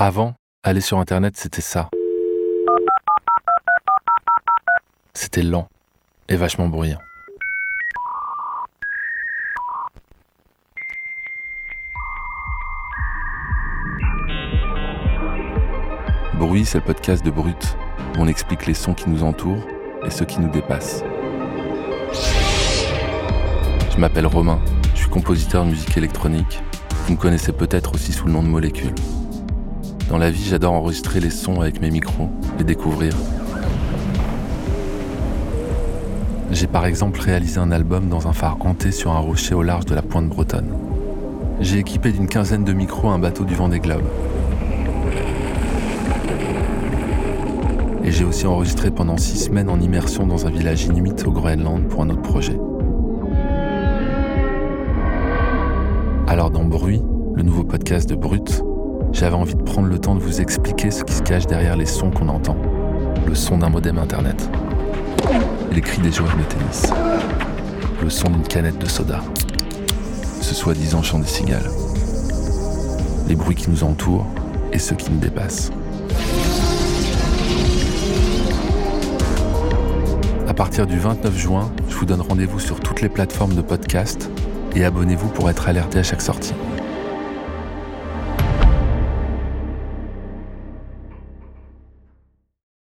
Avant, aller sur Internet, c'était ça. C'était lent et vachement bruyant. Bruit, c'est le podcast de Brut, où on explique les sons qui nous entourent et ceux qui nous dépassent. Je m'appelle Romain, je suis compositeur de musique électronique. Vous me connaissez peut-être aussi sous le nom de Molécule. Dans la vie, j'adore enregistrer les sons avec mes micros, les découvrir. J'ai par exemple réalisé un album dans un phare hanté sur un rocher au large de la pointe bretonne. J'ai équipé d'une quinzaine de micros un bateau du vent des globes. Et j'ai aussi enregistré pendant six semaines en immersion dans un village inuit au Groenland pour un autre projet. Alors dans Bruit, le nouveau podcast de Brut, j'avais envie de prendre le temps de vous expliquer ce qui se cache derrière les sons qu'on entend. Le son d'un modem internet. Les cris des joueurs de tennis. Le son d'une canette de soda. Ce soi-disant chant des cigales. Les bruits qui nous entourent et ceux qui nous dépassent. À partir du 29 juin, je vous donne rendez-vous sur toutes les plateformes de podcast et abonnez-vous pour être alerté à chaque sortie.